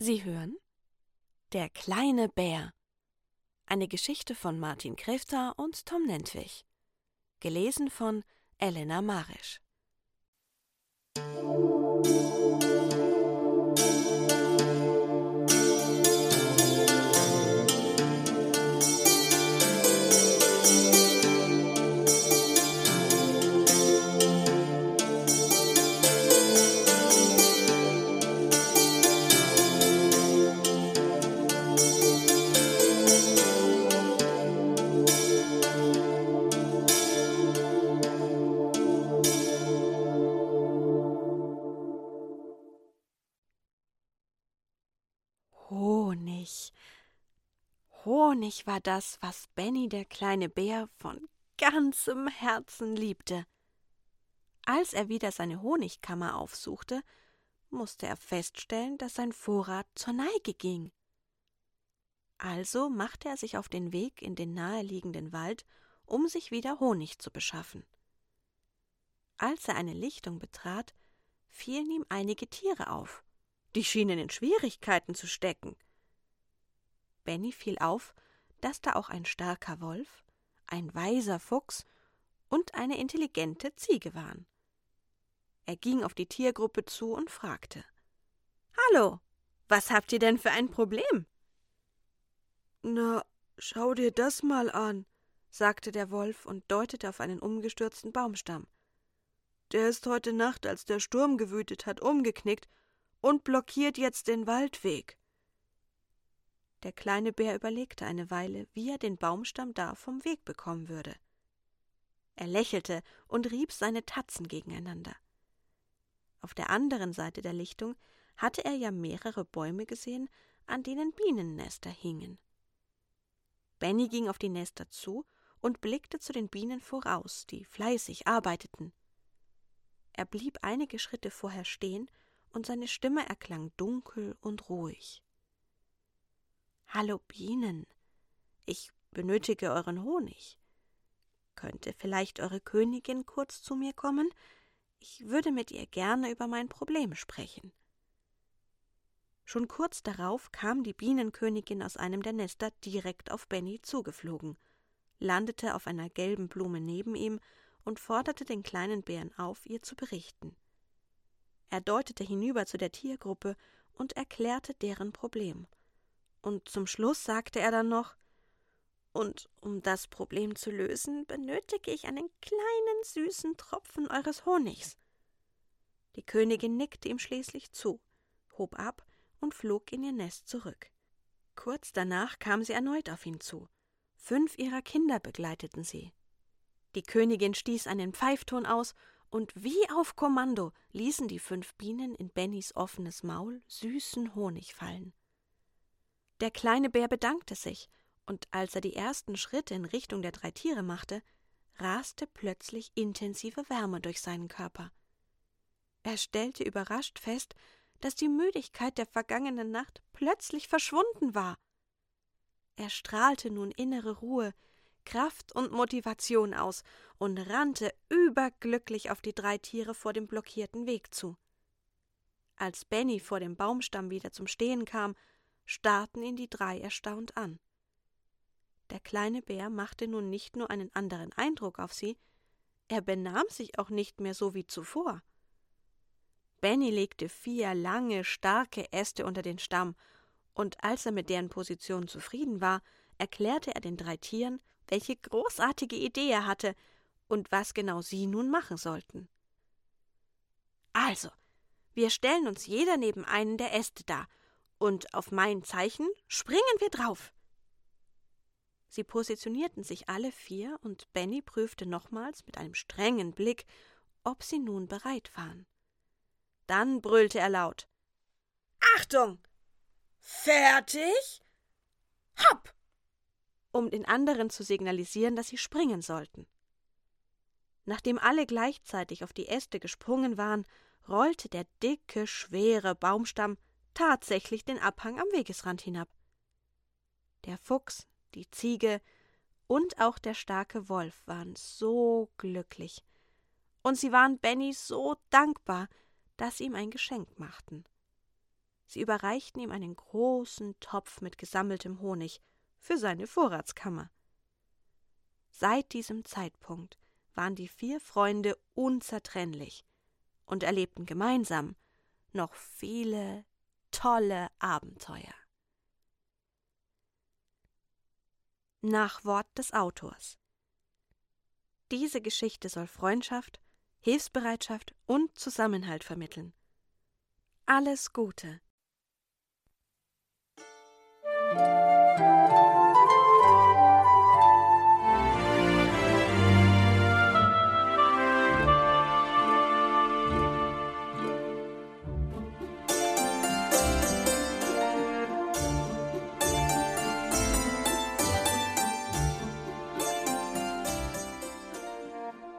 Sie hören Der kleine Bär. Eine Geschichte von Martin Krefter und Tom Nentwich. Gelesen von Elena Marisch. Honig. Honig war das, was Benny der kleine Bär von ganzem Herzen liebte. Als er wieder seine Honigkammer aufsuchte, musste er feststellen, dass sein Vorrat zur Neige ging. Also machte er sich auf den Weg in den naheliegenden Wald, um sich wieder Honig zu beschaffen. Als er eine Lichtung betrat, fielen ihm einige Tiere auf. Die schienen in Schwierigkeiten zu stecken. Benny fiel auf, dass da auch ein starker Wolf, ein weiser Fuchs und eine intelligente Ziege waren. Er ging auf die Tiergruppe zu und fragte Hallo, was habt ihr denn für ein Problem? Na, schau dir das mal an, sagte der Wolf und deutete auf einen umgestürzten Baumstamm. Der ist heute Nacht, als der Sturm gewütet hat, umgeknickt und blockiert jetzt den Waldweg. Der kleine Bär überlegte eine Weile, wie er den Baumstamm da vom Weg bekommen würde. Er lächelte und rieb seine Tatzen gegeneinander. Auf der anderen Seite der Lichtung hatte er ja mehrere Bäume gesehen, an denen Bienennester hingen. Benny ging auf die Nester zu und blickte zu den Bienen voraus, die fleißig arbeiteten. Er blieb einige Schritte vorher stehen und seine Stimme erklang dunkel und ruhig. Hallo Bienen, ich benötige euren Honig. Könnte vielleicht eure Königin kurz zu mir kommen? Ich würde mit ihr gerne über mein Problem sprechen. Schon kurz darauf kam die Bienenkönigin aus einem der Nester direkt auf Benny zugeflogen, landete auf einer gelben Blume neben ihm und forderte den kleinen Bären auf, ihr zu berichten. Er deutete hinüber zu der Tiergruppe und erklärte deren Problem. Und zum Schluss sagte er dann noch Und um das Problem zu lösen, benötige ich einen kleinen süßen Tropfen eures Honigs. Die Königin nickte ihm schließlich zu, hob ab und flog in ihr Nest zurück. Kurz danach kam sie erneut auf ihn zu. Fünf ihrer Kinder begleiteten sie. Die Königin stieß einen Pfeifton aus und wie auf Kommando ließen die fünf Bienen in Bennys offenes Maul süßen Honig fallen. Der kleine Bär bedankte sich, und als er die ersten Schritte in Richtung der drei Tiere machte, raste plötzlich intensive Wärme durch seinen Körper. Er stellte überrascht fest, dass die Müdigkeit der vergangenen Nacht plötzlich verschwunden war. Er strahlte nun innere Ruhe, Kraft und Motivation aus und rannte überglücklich auf die drei Tiere vor dem blockierten Weg zu. Als Benny vor dem Baumstamm wieder zum Stehen kam, starrten ihn die drei erstaunt an. Der kleine Bär machte nun nicht nur einen anderen Eindruck auf sie, er benahm sich auch nicht mehr so wie zuvor. Benny legte vier lange, starke Äste unter den Stamm, und als er mit deren Position zufrieden war, erklärte er den drei Tieren, welche großartige Idee er hatte und was genau sie nun machen sollten. Also, wir stellen uns jeder neben einen der Äste da, und auf mein Zeichen springen wir drauf. Sie positionierten sich alle vier, und Benny prüfte nochmals mit einem strengen Blick, ob sie nun bereit waren. Dann brüllte er laut Achtung. Fertig. Hopp um den anderen zu signalisieren, dass sie springen sollten. Nachdem alle gleichzeitig auf die Äste gesprungen waren, rollte der dicke, schwere Baumstamm tatsächlich den Abhang am Wegesrand hinab. Der Fuchs, die Ziege und auch der starke Wolf waren so glücklich, und sie waren Benny so dankbar, dass sie ihm ein Geschenk machten. Sie überreichten ihm einen großen Topf mit gesammeltem Honig für seine Vorratskammer. Seit diesem Zeitpunkt waren die vier Freunde unzertrennlich und erlebten gemeinsam noch viele tolle Abenteuer. Nachwort des Autors Diese Geschichte soll Freundschaft, Hilfsbereitschaft und Zusammenhalt vermitteln. Alles Gute!